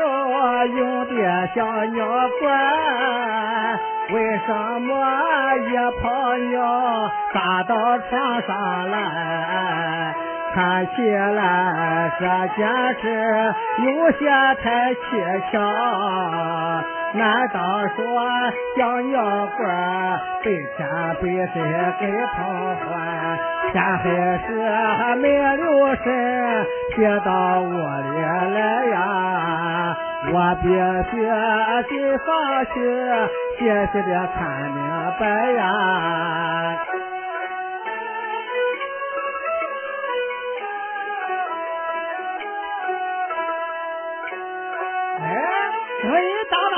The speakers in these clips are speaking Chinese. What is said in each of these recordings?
小说用的小尿罐，为什么一泡尿撒到床上来？看起来这件事有些太蹊跷。难道说小鸟罐被天被谁给碰坏？天黑时还没留神跌到屋里来呀！我必须得上去细细的看明白呀！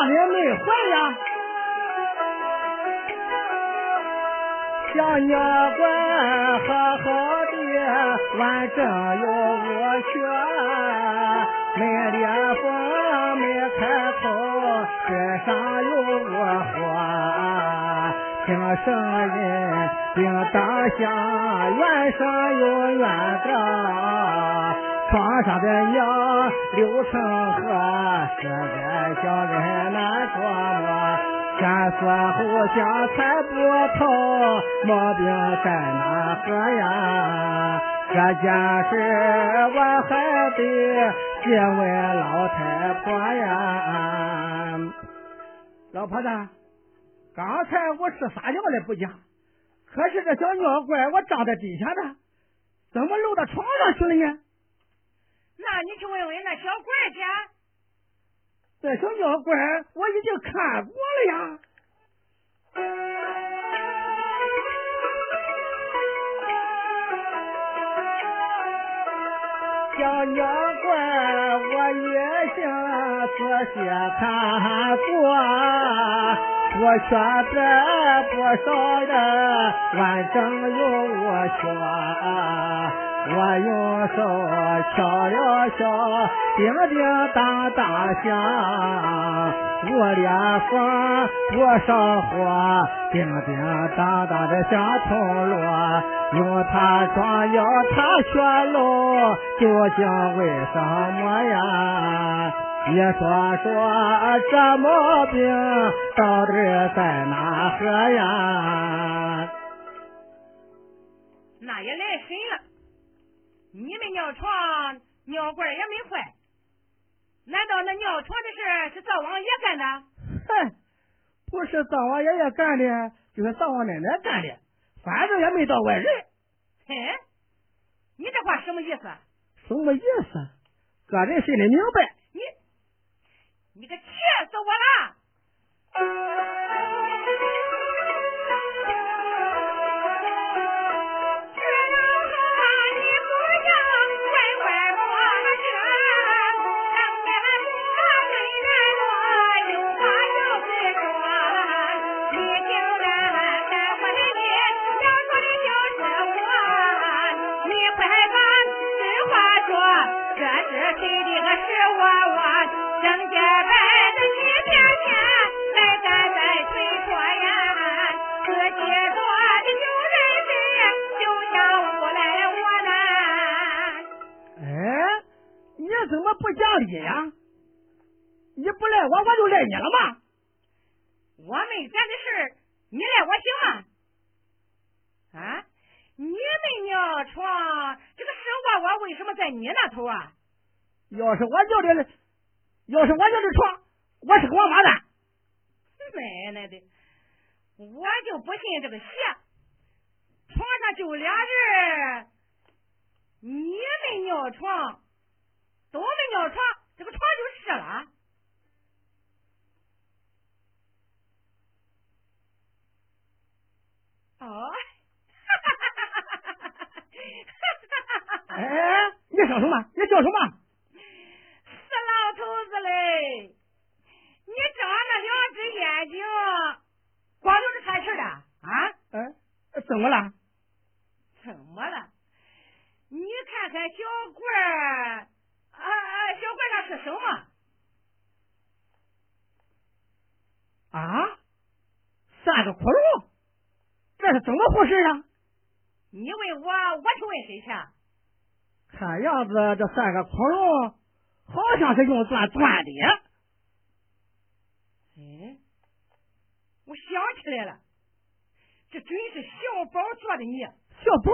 也没坏呀，小鸟馆好好的，完整又无缺，没裂缝，没开口，身上有窝花，听声音叮当响，远上有远的。床上的尿流成河，实在叫人难琢磨。先说后想猜不透，毛病在哪个呀？这件事我还得询问老太婆呀。老婆子，刚才我是撒尿了不假，可是这小尿罐我装在底下的，怎么漏到床上去了呢？那你去问问那小怪去。这小妖怪我已经看过了呀。小妖怪我也想仔细看过，我选择不少的完整有我说。我用手敲了敲，叮叮当当响，屋里放不上火，叮叮当当的像铜锣，用它装药，它学漏，究竟为什么呀？你说说这毛病到底在哪个呀？那也来神了。你们尿床尿罐也没坏，难道那尿床的事是灶王爷干的？哼，不是灶王爷爷干的，就是灶王奶奶干的，反正也没到外人。哼，你这话什么意思？什么意思？个人心里明白。你，你可气死我了！讲理呀！你不赖我，我就赖你了吗？我没干的事，你赖我行吗？啊！你们尿床，这个屎窝窝为什么在你那头啊？要是我尿的，要是我尿的床，我是个王八蛋，奶奶的，我就不信这个邪，床上就俩人，你没尿床，都没尿床，这个床就湿了。啊。哈哈哈哈哈哈。哎，你说什么？你叫什么？死老头子嘞。你长那两只眼睛，光就是看事了啊？嗯，怎么了？怎么了？你看看小怪儿啊啊！小怪那是什么？啊，三个窟窿，这是怎么回事啊？你问我，我去问谁去？看样子这三个窟窿好像是用钻钻的。哎，我想起来了，这真是小宝做的孽。小宝？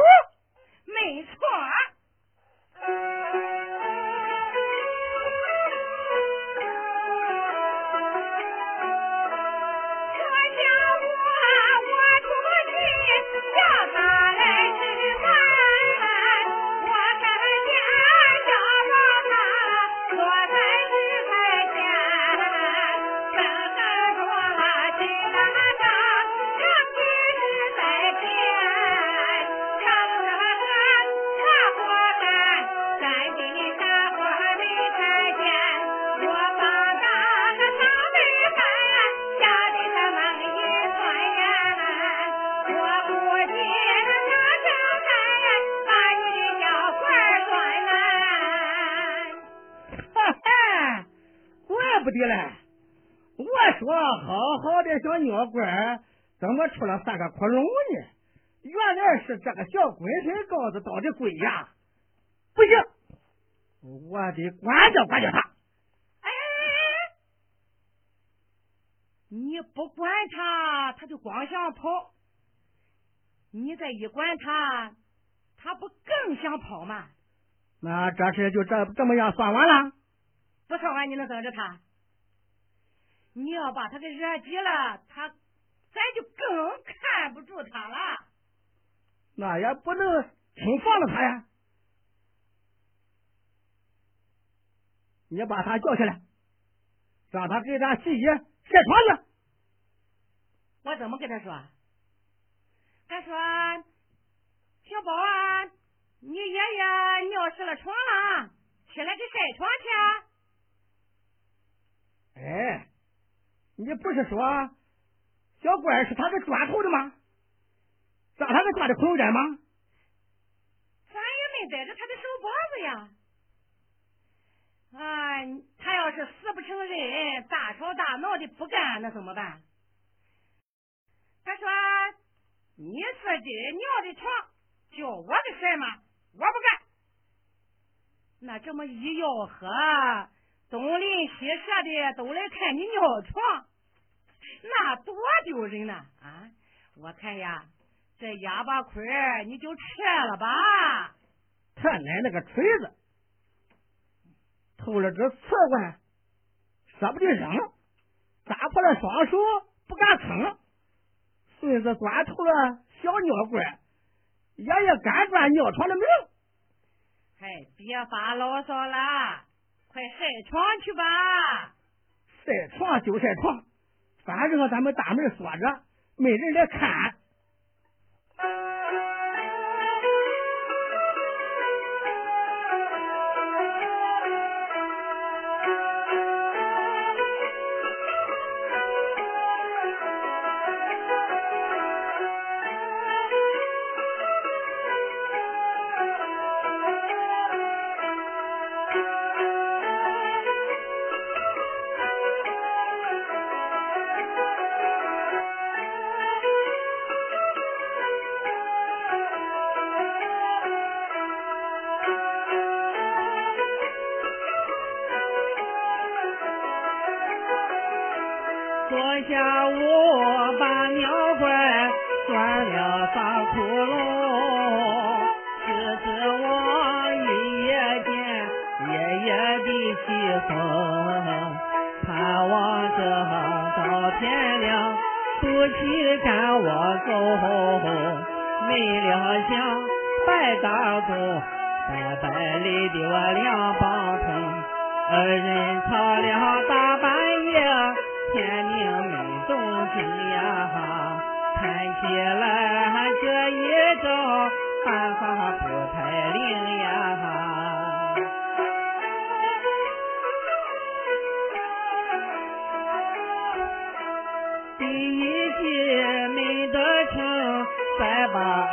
没错。怎么出了三个窟窿呢？原来是这个小鬼子倒的鬼呀！不行，我得管教管教他。哎，你不管他，他就光想跑；你再一管他，他不更想跑吗？那这事就这这么样算完了？不算完，你能等着他？你要把他给惹急了，他。咱就更看不住他了。那也不能轻放了他呀！你把他叫起来，让他给咱洗衣晒床去。我怎么跟他说？他说：“小宝啊，你爷爷尿湿了床了，起来给晒床去。”哎，你不是说？小官是他给砖头的吗？抓他的抓的窟窿眼吗？咱也没逮着他的手脖子呀！啊，他要是死不承认，大吵大闹的不干，那怎么办？他说：“你自己尿的床，叫我的事吗？我不干。”那这么一吆喝，东邻西舍的都来看你尿床。那多丢人呐！啊，我看呀，这哑巴亏你就撤了吧。他奶奶个锤子，偷了只瓷罐，舍不得扔，扎破了双手不敢吭。孙子钻透了小尿罐，爷爷敢断尿床的命。哎，别发牢骚了，快晒床去吧。晒床就晒床。反正咱们大门锁着，没人来看。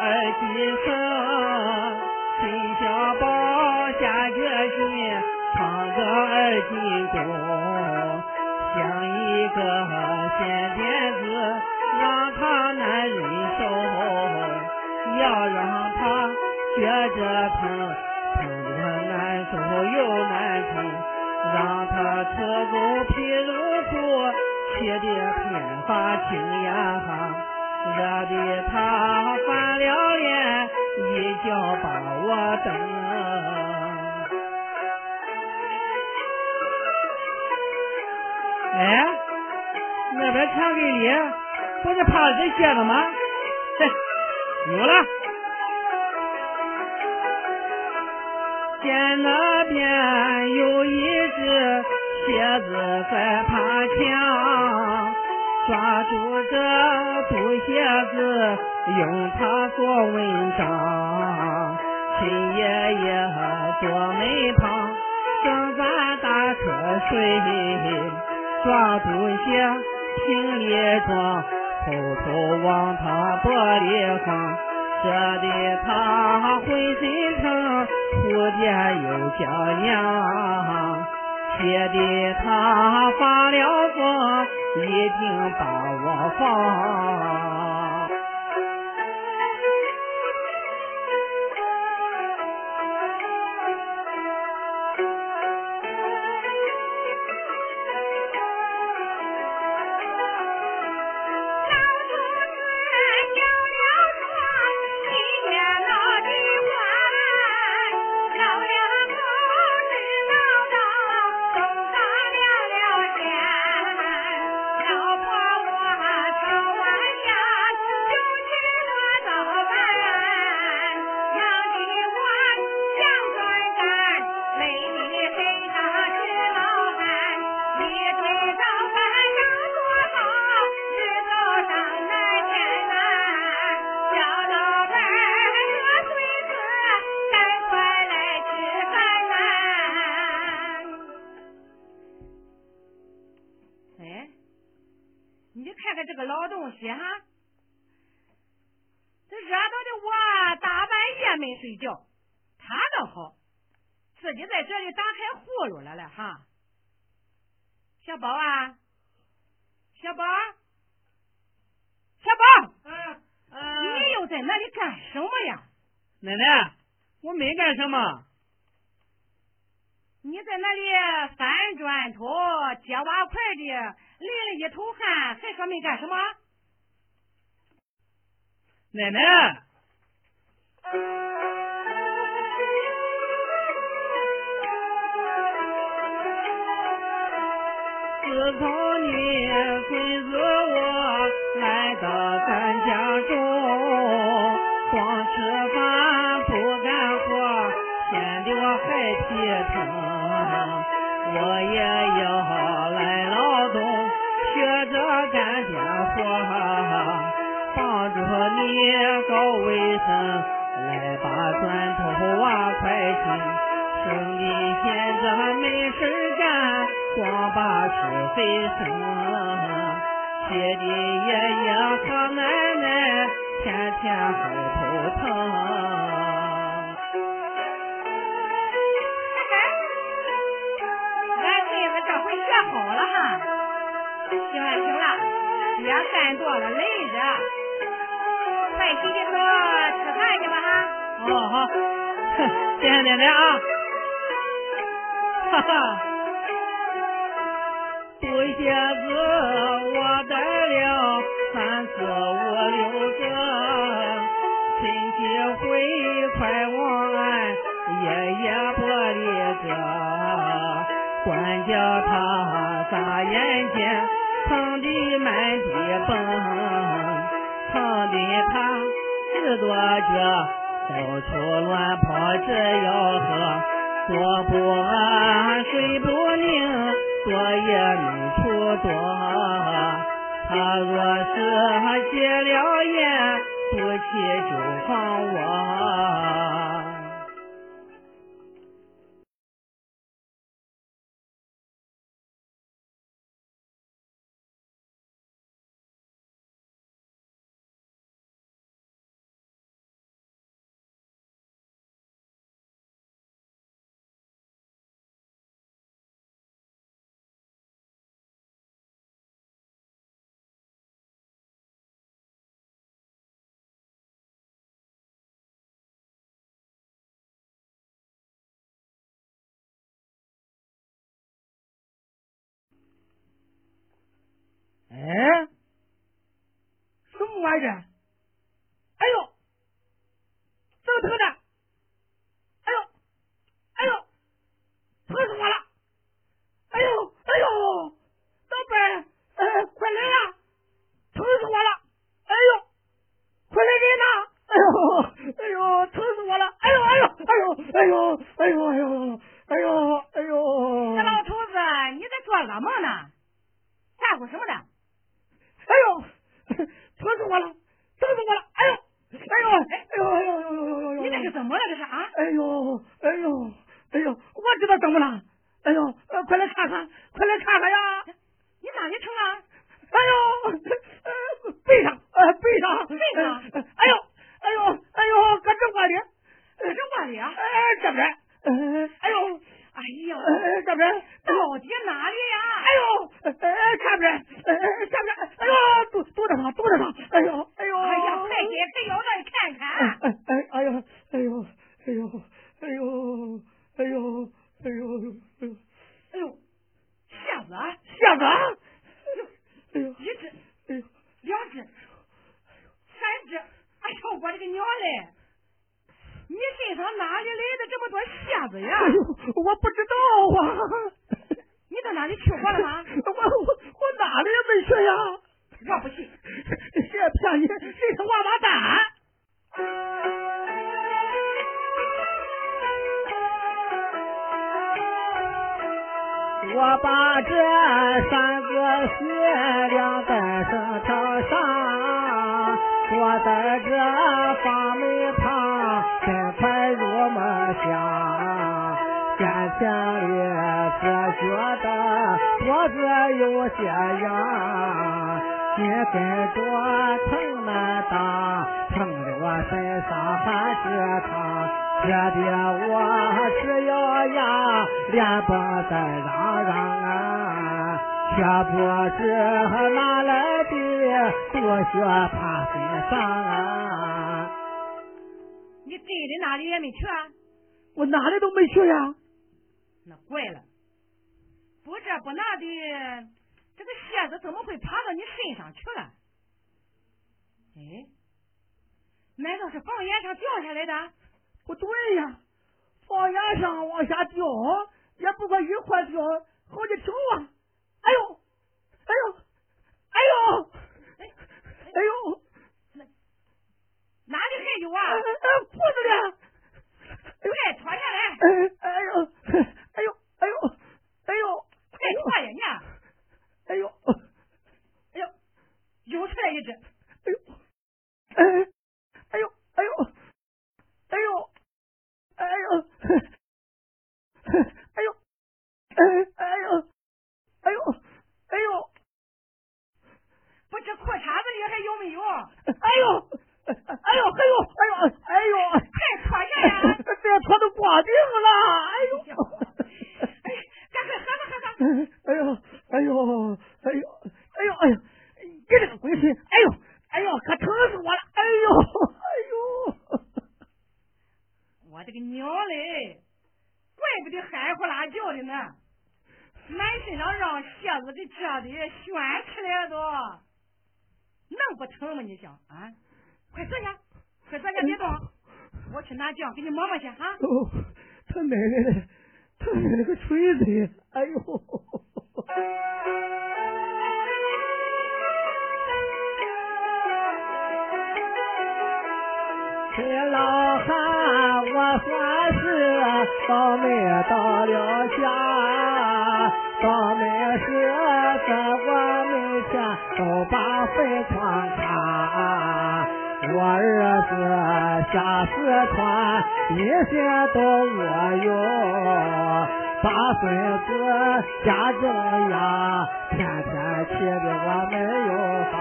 耳机声陈小宝下决心唱个二进宫像一个编辫子让他难忍受要让他学着疼疼得难受又难受让他吃苦皮肉苦学点变发青呀哈惹得他翻了脸，一脚把我蹬。哎，那边墙根里不是趴着蝎子吗？有了，见那边有一只蝎子在爬墙。抓住这毒蝎子，用它做文章。秦爷爷坐门旁，正在打瞌睡。抓毒蝎瓶里装，偷偷往他玻璃放，这的他浑身疼，蝴蝶又叫娘。写的他发了疯，一定把我放。小宝啊小宝小宝你又在那里干什么呀奶奶我没干什么你在那里翻砖头接瓦块的累了一头汗还说没干什么奶奶自从你跟着我来到咱家中，光吃饭不干活，显得我还皮疼。我也要来劳动，学着干点活。帮助你搞卫生，来把砖头挖块新。兄弟闲着没事干，光把是非生。爹爹爷爷和奶奶天天还头疼。俺孙子这回学好了哈。行了行了，别干多了，累着。快洗洗手，吃饭去吧哈！哦好，谢谢奶奶啊！哈哈，布鞋子我带了三四五六个，亲戚会快往俺爷爷脖里搁，管教他眨眼睛，疼的满地蹦。疼的他直多脚，到处乱跑，直吆喝，坐不安，睡不宁，多也没处躲。他若是戒了烟，不起就放我。哎呦哎呦叫你谁是王八蛋？我把这三个鞋晾在绳条上，坐在这房门旁，心快如梦想。眼前也只觉得脖子有些痒。别再多疼了大疼的我身上还是淌疼得我直咬牙连蹦带嚷嚷啊。却不知哪来的多鞋怕身上啊你真的哪里也没去啊？我哪里都没去啊那怪了不这不那的燕子怎么会爬到你身上去了？哎难道是房檐上掉下来的？不对呀房檐上往下掉也不过一块掉好几条啊他那个锤子，哎呦！这老汉，我算是倒霉到了家，倒霉是在我门前都把坟场看，我儿子下四川。你先到我哟，把孙子家正呀，天天气的我没有法，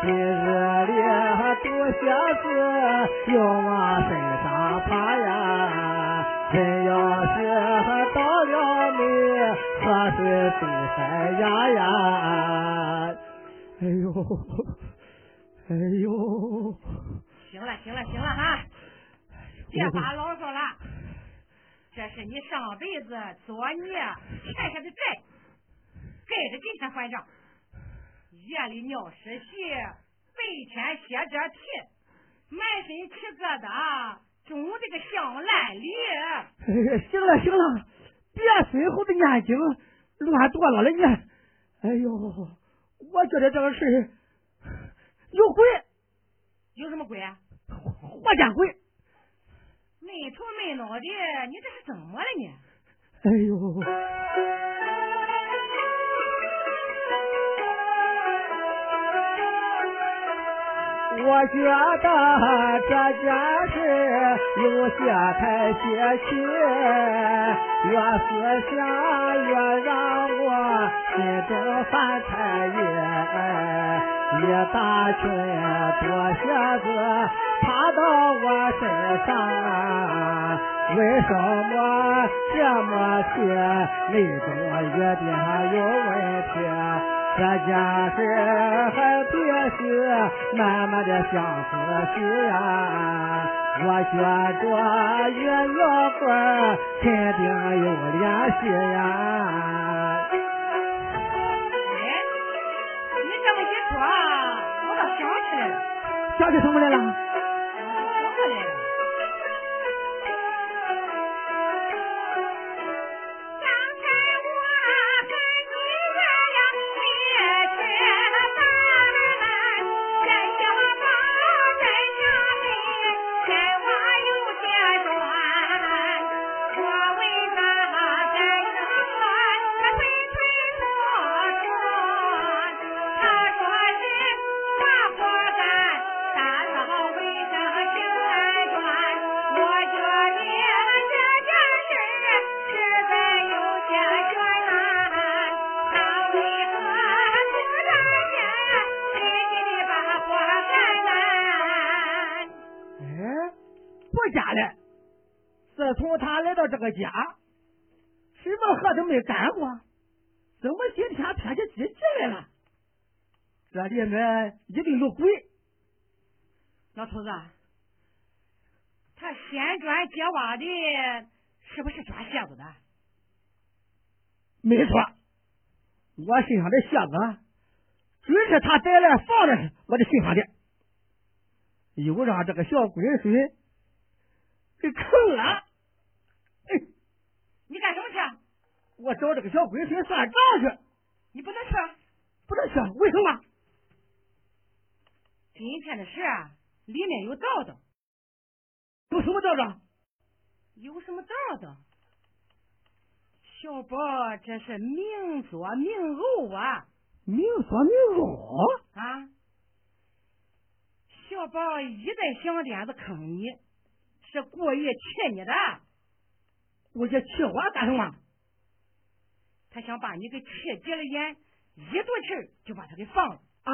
今日里都鞋子又往身上爬呀，真要是到了你，喝是都塞呀呀，哎呦，哎呦，行了行了行了哈。别发牢骚了，这是你上辈子作孽欠下的债，该着今天还账。夜里尿湿鞋，白天写着题，满身起疙瘩，肿的个像烂梨。行了行了，别随后的念经乱多了了你。哎呦，我觉得这个事有鬼。有什么鬼啊？活见鬼！没头没脑的，你这是怎么了你？哎呦！我觉得这件事有些太邪气，越思想越让我心中犯太郁。一大群多鞋子打到我身上，为什么这么些内中约定有问题？这件事还必须慢慢的相思细呀，我觉着与老伴肯定有联系呀。哎，你这么一说，我倒想起来了。想起什么来了？砖揭瓦的，是不是抓蝎子的？没错，我身上的蝎子，准是他带来放在我的身上的，又让这个小龟孙给坑了。你干什么去？我找这个小龟孙算账去。你不能去，不能去，为什么？今天的事啊里面有道道。有什么道道？有什么道道？小宝这是明作明偶啊！明作明偶啊！小宝一再想点子坑你，是故意气你的。我这气我干什么？他想把你给气急了眼，一肚气就把他给放了啊！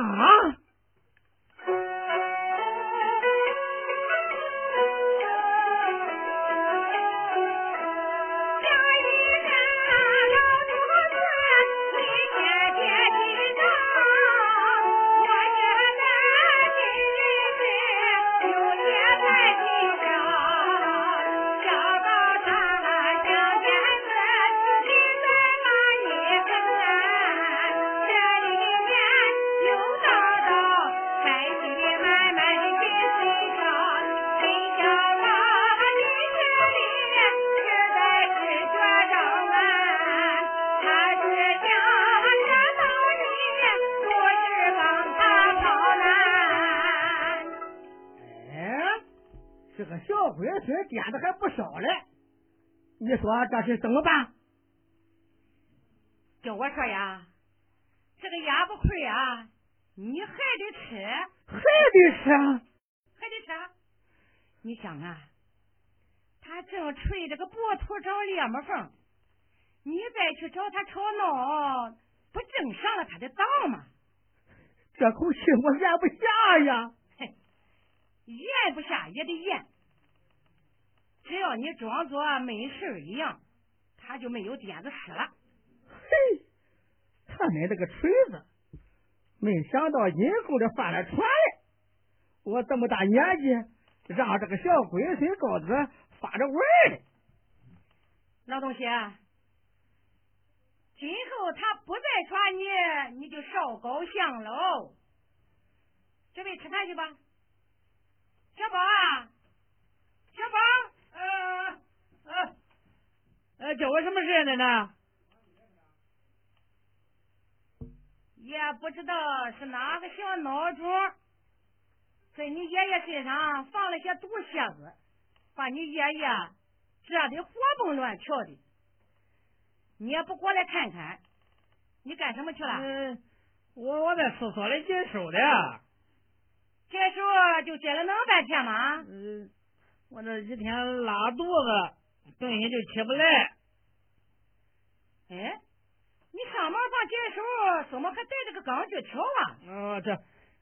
你说这是怎么办？叫我说呀，这个鸭不亏啊，你还得吃，还得吃，还得吃。你想啊，他正吹这个脖头找裂么缝，你再去找他吵闹，不正上了他的当吗？这口气我咽不下呀！嘿，咽不下也得咽。只要你装作没事一样，他就没有点子使了。嘿，他买这个锤子，没想到今后的犯了船来。我这么大年纪，让这个小龟孙羔子发着玩的。老东西，今后他不再耍你，你就少高兴喽。准备吃饭去吧。小宝啊，小宝，呃，叫我什么事奶奶？也不知道是哪个小孬种，在你爷爷身上放了些毒蝎子，把你爷爷蛰得活蹦乱跳的。你也不过来看看，你干什么去了？嗯，我我在厕所里解手的。解手就解了那么半天吗？嗯，我这几天拉肚子，东西就起不来。哎。你上茅房捡手，怎么还带着个钢锯条啊？哦，这，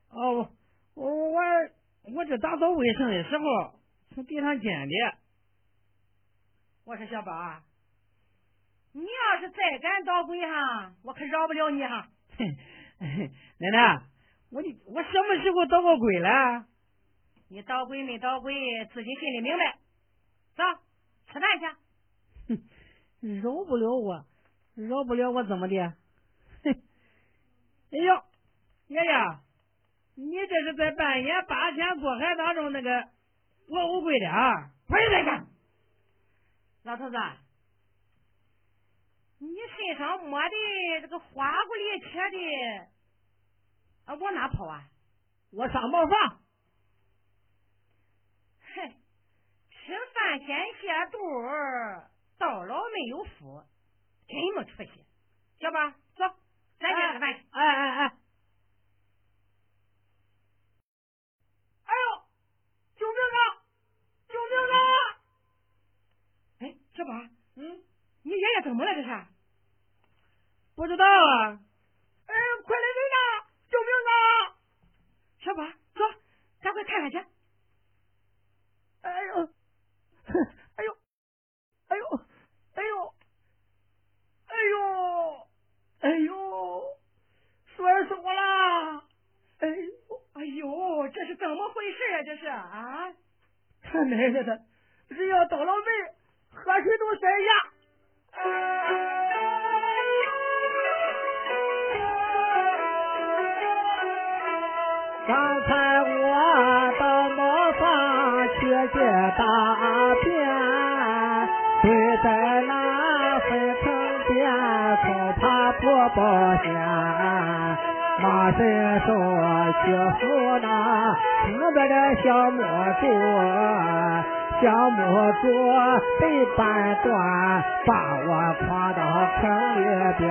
哦，我我我这打扫卫生的时候从地上捡的。我说小宝，你要是再敢捣鬼哈，我可饶不了你哈！奶奶，我你我什么时候捣过鬼了？你捣鬼没捣鬼，自己心里明白。走，吃饭去。哼，饶不了我。饶不了我怎么的？嘿，哎呦，爷爷，你这是在半夜八仙过海当中那个卧乌龟的啊？快点下，老头子，你身上抹的这个花骨里切的啊，往哪跑啊？我上茅房。哼，吃饭先泻肚，到老没有福。真没出息，小宝，走，咱先吃饭去。哎哎哎！哎呦，救命啊！救命啊！哎，小宝，嗯，你爷爷怎么了？这是？不知道啊。哎，快来人呐！救命啊！小宝，走，赶快看看去。哎呦！哎呦！哎呦！哎呦！哎呦，摔死我了！哎呦，哎呦，这是怎么回事呀？这是啊！他奶奶的，只要倒了霉，喝水都塞牙。啊伸手去扶那四边的小木柱，小木柱被绊断，把我跨到坑里边，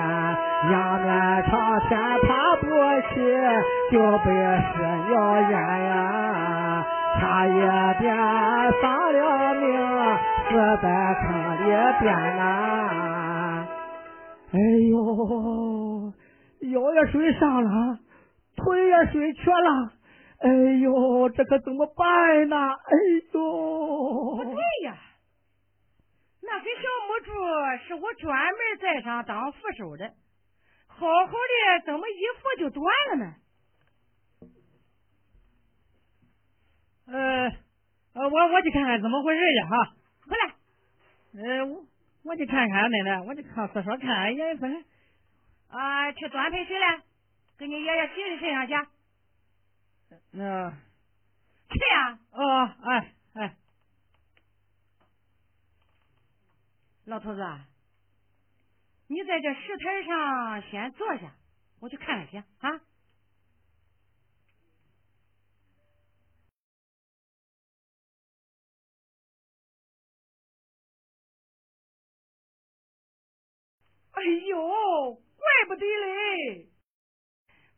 仰面朝天爬不起，就被屎尿淹呀，差一点丧了命，死在坑里边呐。哎呦，腰也睡伤了，腿也睡缺了，哎呦，这可怎么办呢？哎呦，不对呀，那根小木柱是我专门在上当扶手的，好好的怎么一扶就断了呢？呃，呃，我我去看看怎么回事去哈。回来。呃，我。我去看看奶奶，我去上厕所看眼分。啊，去端盆水来，给你爷爷洗洗身上去。那去呀！哦，哎哎，老头子，你在这石台上先坐下，我去看看去啊。哎呦，怪不得嘞，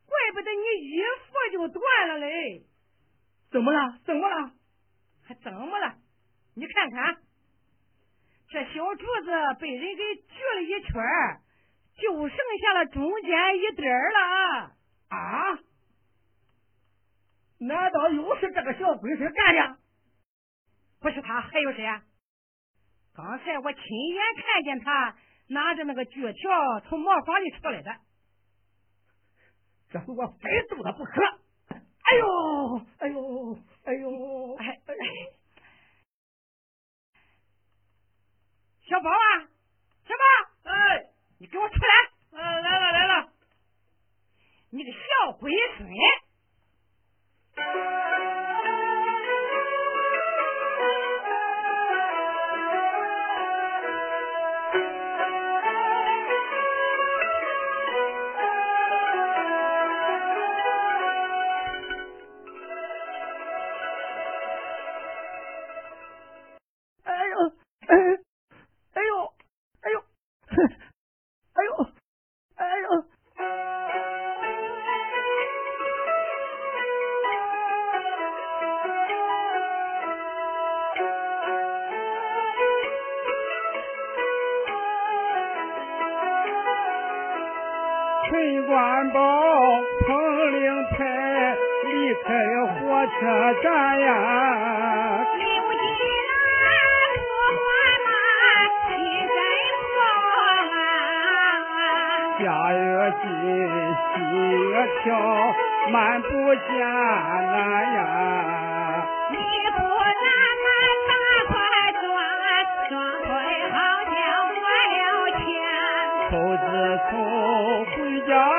怪不得你一扶就断了嘞。怎么了？怎么了？还怎么了？你看看，这小柱子被人给锯了一圈就剩下了中间一点了啊！难道又是这个小鬼子干的？不是他，还有谁啊？刚才我亲眼看见他。拿着那个锯条从茅房里出来的，这回我非揍他不可！哎呦，哎呦，哎呦，哎哎，小宝啊，小宝，哎，你给我出来！来了来了，你个小龟孙，离开了火车站呀。刘金兰不管嘛，心真慌啊。家越近，心越跳，漫步艰难呀。你不难俺大快转，双腿好像断了牵。头子从回家送，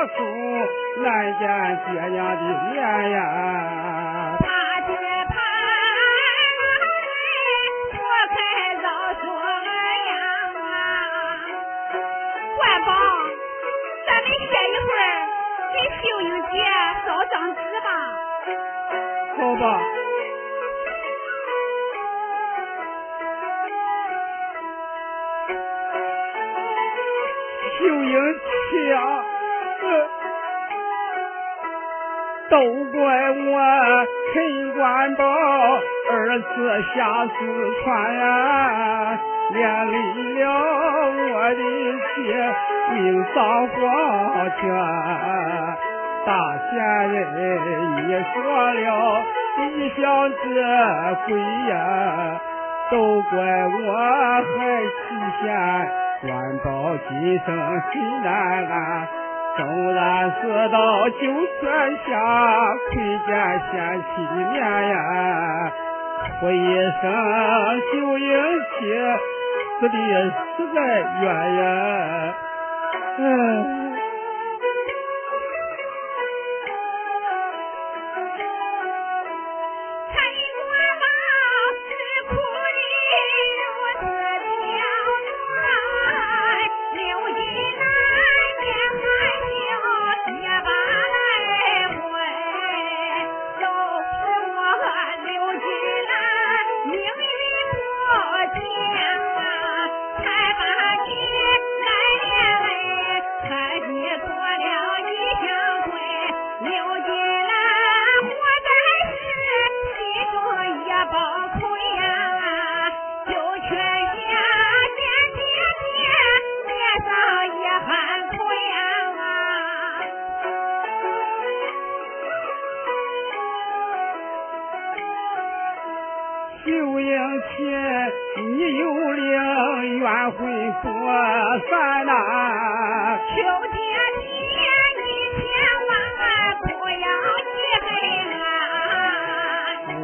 难见爹娘的脸呀。大街盼来，拨开绕说样啊。关宝，咱们歇一会儿，给秀英姐烧张纸吧。好吧。秀英姐，都怪我陈官宝二次下四川呀，连累了我的妻命丧黄泉。大仙人你说了一向这鬼呀，都怪我还欺贤。官保今生心难安，纵然死到九泉下，亏见贤妻的面呀。哭一声九英妻，死的实在冤呀。哎。你有灵愿会作三呐求姐姐你千万不要去黑暗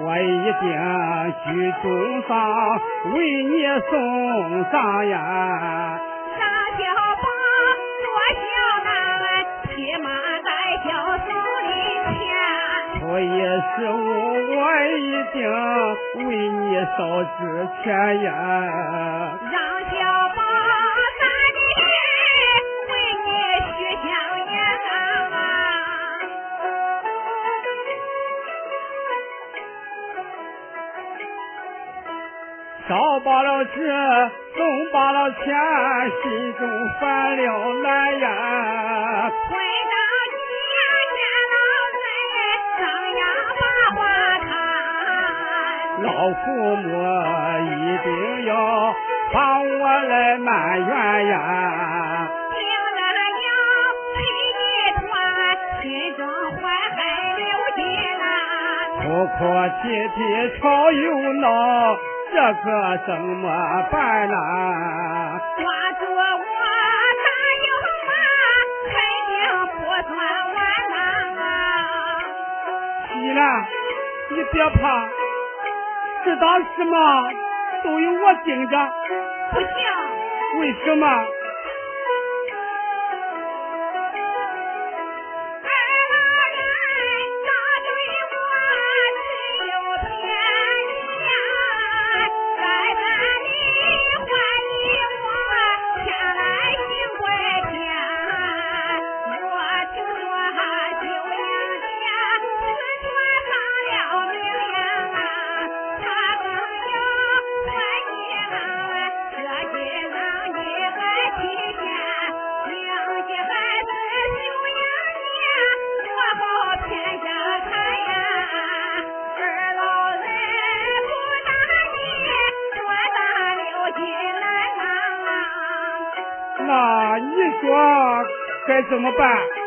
我一定去东方为你送葬呀上小榜做小难爹妈在家受的牵我也是无定为你烧纸钱呀。让小宝大弟为你许香烟啊。烧罢了纸，送罢了钱，心中烦了难言。老父母一定要帮我来埋怨呀。病了要吃一团心中怀恨留一难婆婆天天吵又闹这可怎么办呐？抓住我打又骂肯定不算完呐。啊媳你别怕知道什么都有我盯着。不行。为什么？该怎么办？